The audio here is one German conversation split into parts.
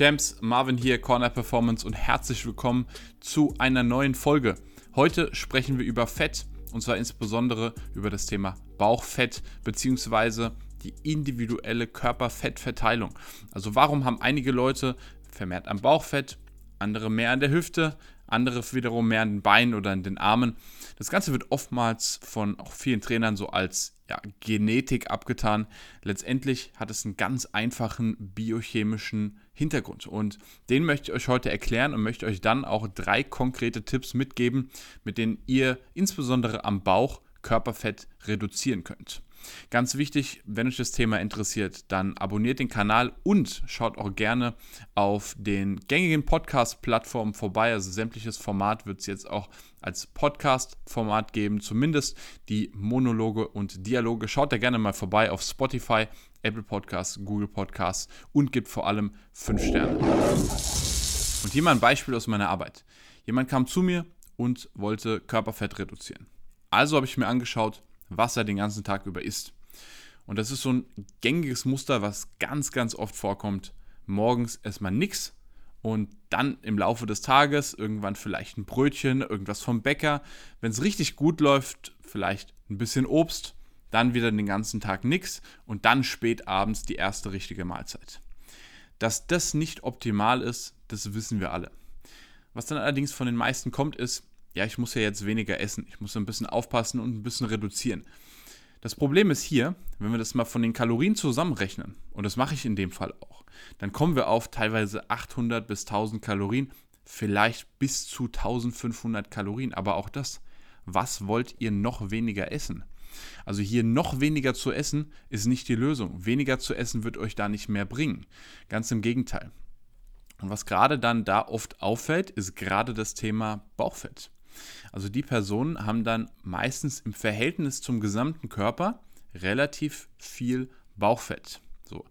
Champs, Marvin hier, Corner Performance und herzlich willkommen zu einer neuen Folge. Heute sprechen wir über Fett und zwar insbesondere über das Thema Bauchfett bzw. die individuelle Körperfettverteilung. Also warum haben einige Leute vermehrt am Bauchfett, andere mehr an der Hüfte, andere wiederum mehr an den Beinen oder an den Armen. Das Ganze wird oftmals von auch vielen Trainern so als ja, Genetik abgetan. Letztendlich hat es einen ganz einfachen biochemischen Hintergrund und den möchte ich euch heute erklären und möchte euch dann auch drei konkrete Tipps mitgeben, mit denen ihr insbesondere am Bauch Körperfett reduzieren könnt. Ganz wichtig, wenn euch das Thema interessiert, dann abonniert den Kanal und schaut auch gerne auf den gängigen Podcast-Plattformen vorbei. Also sämtliches Format wird es jetzt auch als Podcast-Format geben, zumindest die Monologe und Dialoge. Schaut da gerne mal vorbei auf Spotify, Apple Podcasts, Google Podcasts und gibt vor allem 5 Sterne. Und hier mal ein Beispiel aus meiner Arbeit. Jemand kam zu mir und wollte Körperfett reduzieren. Also habe ich mir angeschaut, was er den ganzen Tag über isst. Und das ist so ein gängiges Muster, was ganz, ganz oft vorkommt. Morgens erstmal nichts und dann im Laufe des Tages irgendwann vielleicht ein Brötchen, irgendwas vom Bäcker. Wenn es richtig gut läuft, vielleicht ein bisschen Obst, dann wieder den ganzen Tag nichts und dann spät abends die erste richtige Mahlzeit. Dass das nicht optimal ist, das wissen wir alle. Was dann allerdings von den meisten kommt, ist, ja, ich muss ja jetzt weniger essen, ich muss ein bisschen aufpassen und ein bisschen reduzieren. Das Problem ist hier, wenn wir das mal von den Kalorien zusammenrechnen, und das mache ich in dem Fall auch, dann kommen wir auf teilweise 800 bis 1000 Kalorien, vielleicht bis zu 1500 Kalorien, aber auch das, was wollt ihr noch weniger essen? Also hier noch weniger zu essen ist nicht die Lösung. Weniger zu essen wird euch da nicht mehr bringen. Ganz im Gegenteil. Und was gerade dann da oft auffällt, ist gerade das Thema Bauchfett. Also die Personen haben dann meistens im Verhältnis zum gesamten Körper relativ viel Bauchfett. So,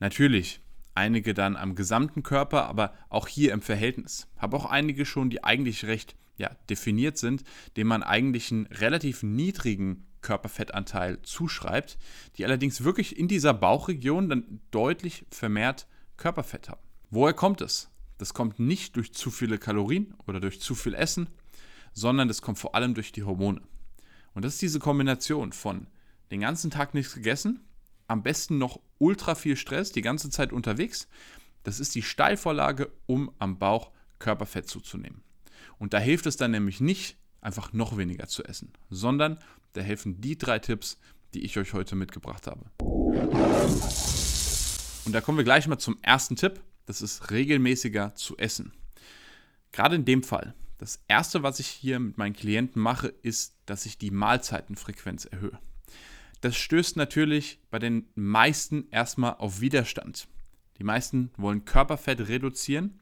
natürlich einige dann am gesamten Körper, aber auch hier im Verhältnis. Habe auch einige schon, die eigentlich recht ja, definiert sind, denen man eigentlich einen relativ niedrigen Körperfettanteil zuschreibt, die allerdings wirklich in dieser Bauchregion dann deutlich vermehrt Körperfett haben. Woher kommt es? Das kommt nicht durch zu viele Kalorien oder durch zu viel Essen, sondern das kommt vor allem durch die Hormone. Und das ist diese Kombination von den ganzen Tag nichts gegessen, am besten noch ultra viel Stress, die ganze Zeit unterwegs. Das ist die Steilvorlage, um am Bauch Körperfett zuzunehmen. Und da hilft es dann nämlich nicht, einfach noch weniger zu essen, sondern da helfen die drei Tipps, die ich euch heute mitgebracht habe. Und da kommen wir gleich mal zum ersten Tipp. Das ist regelmäßiger zu essen. Gerade in dem Fall, das erste, was ich hier mit meinen Klienten mache, ist, dass ich die Mahlzeitenfrequenz erhöhe. Das stößt natürlich bei den meisten erstmal auf Widerstand. Die meisten wollen Körperfett reduzieren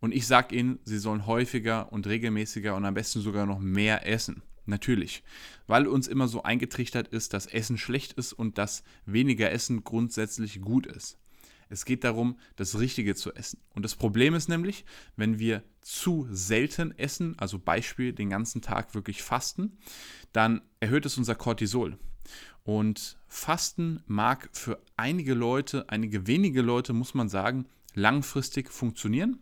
und ich sage ihnen, sie sollen häufiger und regelmäßiger und am besten sogar noch mehr essen. Natürlich, weil uns immer so eingetrichtert ist, dass Essen schlecht ist und dass weniger Essen grundsätzlich gut ist. Es geht darum, das Richtige zu essen. Und das Problem ist nämlich, wenn wir zu selten essen, also Beispiel den ganzen Tag wirklich fasten, dann erhöht es unser Cortisol. Und Fasten mag für einige Leute, einige wenige Leute, muss man sagen, langfristig funktionieren.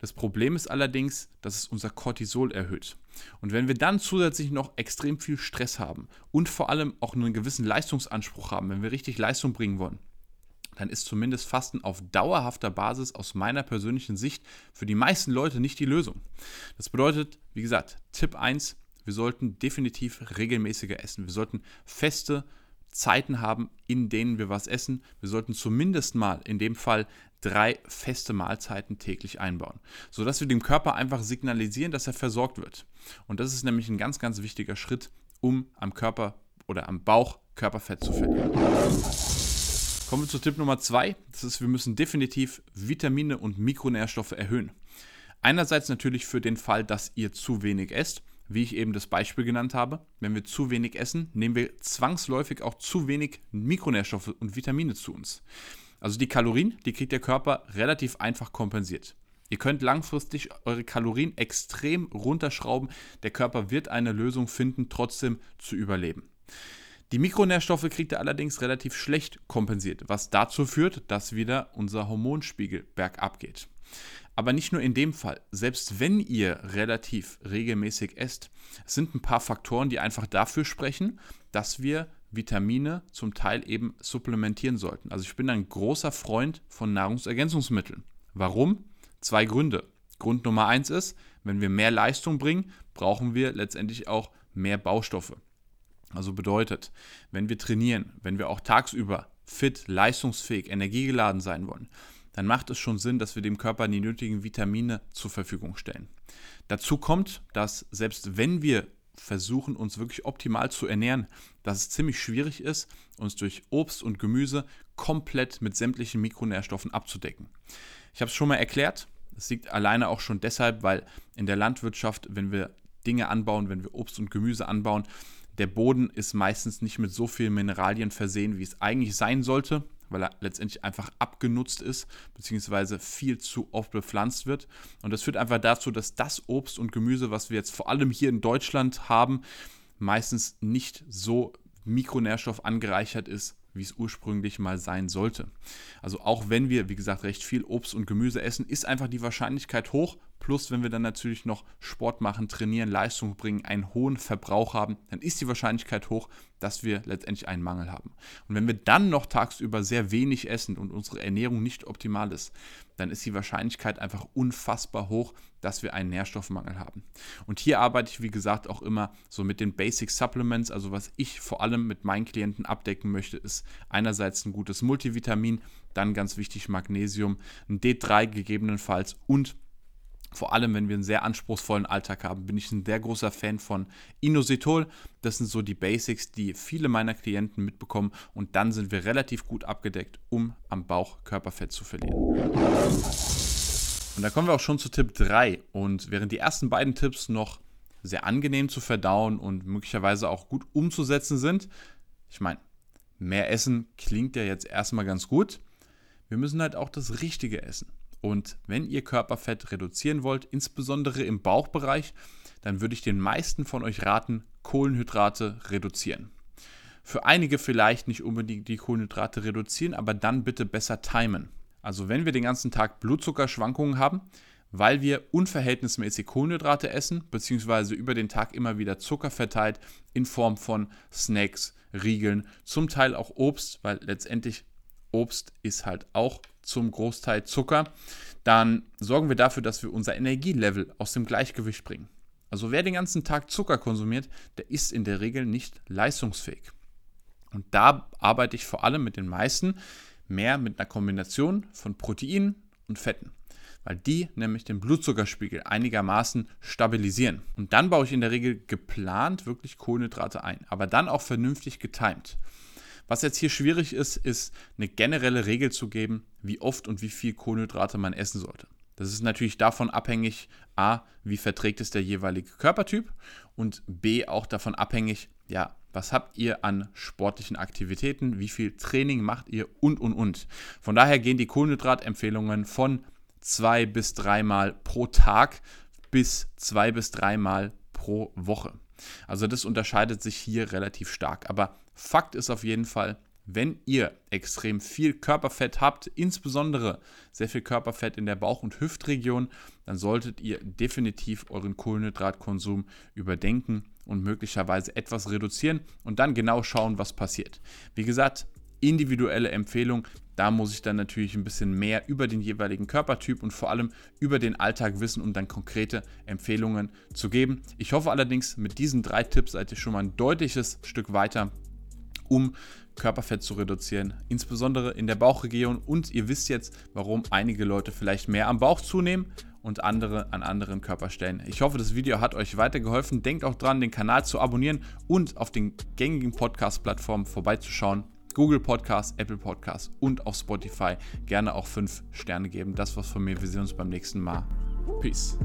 Das Problem ist allerdings, dass es unser Cortisol erhöht. Und wenn wir dann zusätzlich noch extrem viel Stress haben und vor allem auch einen gewissen Leistungsanspruch haben, wenn wir richtig Leistung bringen wollen, dann ist zumindest Fasten auf dauerhafter Basis aus meiner persönlichen Sicht für die meisten Leute nicht die Lösung. Das bedeutet, wie gesagt, Tipp 1, wir sollten definitiv regelmäßiger essen. Wir sollten feste Zeiten haben, in denen wir was essen. Wir sollten zumindest mal in dem Fall drei feste Mahlzeiten täglich einbauen, sodass wir dem Körper einfach signalisieren, dass er versorgt wird. Und das ist nämlich ein ganz, ganz wichtiger Schritt, um am Körper oder am Bauch Körperfett zu verlieren. Kommen wir zu Tipp Nummer zwei. Das ist, wir müssen definitiv Vitamine und Mikronährstoffe erhöhen. Einerseits natürlich für den Fall, dass ihr zu wenig esst, wie ich eben das Beispiel genannt habe. Wenn wir zu wenig essen, nehmen wir zwangsläufig auch zu wenig Mikronährstoffe und Vitamine zu uns. Also die Kalorien, die kriegt der Körper relativ einfach kompensiert. Ihr könnt langfristig eure Kalorien extrem runterschrauben. Der Körper wird eine Lösung finden, trotzdem zu überleben. Die Mikronährstoffe kriegt er allerdings relativ schlecht kompensiert, was dazu führt, dass wieder unser Hormonspiegel bergab geht. Aber nicht nur in dem Fall. Selbst wenn ihr relativ regelmäßig esst, sind ein paar Faktoren, die einfach dafür sprechen, dass wir Vitamine zum Teil eben supplementieren sollten. Also ich bin ein großer Freund von Nahrungsergänzungsmitteln. Warum? Zwei Gründe. Grund Nummer eins ist, wenn wir mehr Leistung bringen, brauchen wir letztendlich auch mehr Baustoffe. Also bedeutet, wenn wir trainieren, wenn wir auch tagsüber fit, leistungsfähig, energiegeladen sein wollen, dann macht es schon Sinn, dass wir dem Körper die nötigen Vitamine zur Verfügung stellen. Dazu kommt, dass selbst wenn wir versuchen, uns wirklich optimal zu ernähren, dass es ziemlich schwierig ist, uns durch Obst und Gemüse komplett mit sämtlichen Mikronährstoffen abzudecken. Ich habe es schon mal erklärt, das liegt alleine auch schon deshalb, weil in der Landwirtschaft, wenn wir Dinge anbauen, wenn wir Obst und Gemüse anbauen, der Boden ist meistens nicht mit so vielen Mineralien versehen, wie es eigentlich sein sollte, weil er letztendlich einfach abgenutzt ist, beziehungsweise viel zu oft bepflanzt wird. Und das führt einfach dazu, dass das Obst und Gemüse, was wir jetzt vor allem hier in Deutschland haben, meistens nicht so mikronährstoff angereichert ist, wie es ursprünglich mal sein sollte. Also auch wenn wir, wie gesagt, recht viel Obst und Gemüse essen, ist einfach die Wahrscheinlichkeit hoch. Plus, wenn wir dann natürlich noch Sport machen, trainieren, Leistung bringen, einen hohen Verbrauch haben, dann ist die Wahrscheinlichkeit hoch, dass wir letztendlich einen Mangel haben. Und wenn wir dann noch tagsüber sehr wenig essen und unsere Ernährung nicht optimal ist, dann ist die Wahrscheinlichkeit einfach unfassbar hoch, dass wir einen Nährstoffmangel haben. Und hier arbeite ich, wie gesagt, auch immer so mit den Basic Supplements. Also was ich vor allem mit meinen Klienten abdecken möchte, ist einerseits ein gutes Multivitamin, dann ganz wichtig Magnesium, ein D3 gegebenenfalls und vor allem, wenn wir einen sehr anspruchsvollen Alltag haben, bin ich ein sehr großer Fan von Inositol. Das sind so die Basics, die viele meiner Klienten mitbekommen und dann sind wir relativ gut abgedeckt, um am Bauch Körperfett zu verlieren. Und da kommen wir auch schon zu Tipp 3. Und während die ersten beiden Tipps noch sehr angenehm zu verdauen und möglicherweise auch gut umzusetzen sind, ich meine, mehr Essen klingt ja jetzt erstmal ganz gut. Wir müssen halt auch das Richtige essen. Und wenn ihr Körperfett reduzieren wollt, insbesondere im Bauchbereich, dann würde ich den meisten von euch raten, Kohlenhydrate reduzieren. Für einige vielleicht nicht unbedingt die Kohlenhydrate reduzieren, aber dann bitte besser timen. Also wenn wir den ganzen Tag Blutzuckerschwankungen haben, weil wir unverhältnismäßig Kohlenhydrate essen, beziehungsweise über den Tag immer wieder Zucker verteilt in Form von Snacks, Riegeln, zum Teil auch Obst, weil letztendlich Obst ist halt auch zum Großteil Zucker, dann sorgen wir dafür, dass wir unser Energielevel aus dem Gleichgewicht bringen. Also wer den ganzen Tag Zucker konsumiert, der ist in der Regel nicht leistungsfähig. Und da arbeite ich vor allem mit den meisten mehr mit einer Kombination von Proteinen und Fetten, weil die nämlich den Blutzuckerspiegel einigermaßen stabilisieren. Und dann baue ich in der Regel geplant wirklich Kohlenhydrate ein, aber dann auch vernünftig getimt. Was jetzt hier schwierig ist, ist eine generelle Regel zu geben, wie oft und wie viel Kohlenhydrate man essen sollte. Das ist natürlich davon abhängig, a, wie verträgt es der jeweilige Körpertyp und b, auch davon abhängig, ja, was habt ihr an sportlichen Aktivitäten, wie viel Training macht ihr und und und. Von daher gehen die Kohlenhydratempfehlungen von zwei bis dreimal pro Tag bis zwei bis dreimal pro Woche. Also das unterscheidet sich hier relativ stark. Aber Fakt ist auf jeden Fall, wenn ihr extrem viel Körperfett habt, insbesondere sehr viel Körperfett in der Bauch- und Hüftregion, dann solltet ihr definitiv euren Kohlenhydratkonsum überdenken und möglicherweise etwas reduzieren und dann genau schauen, was passiert. Wie gesagt, individuelle Empfehlung. Da muss ich dann natürlich ein bisschen mehr über den jeweiligen Körpertyp und vor allem über den Alltag wissen, um dann konkrete Empfehlungen zu geben. Ich hoffe allerdings, mit diesen drei Tipps seid ihr schon mal ein deutliches Stück weiter, um Körperfett zu reduzieren, insbesondere in der Bauchregion. Und ihr wisst jetzt, warum einige Leute vielleicht mehr am Bauch zunehmen und andere an anderen Körperstellen. Ich hoffe, das Video hat euch weitergeholfen. Denkt auch dran, den Kanal zu abonnieren und auf den gängigen Podcast-Plattformen vorbeizuschauen. Google Podcast, Apple Podcast und auf Spotify gerne auch 5 Sterne geben. Das war's von mir. Wir sehen uns beim nächsten Mal. Peace.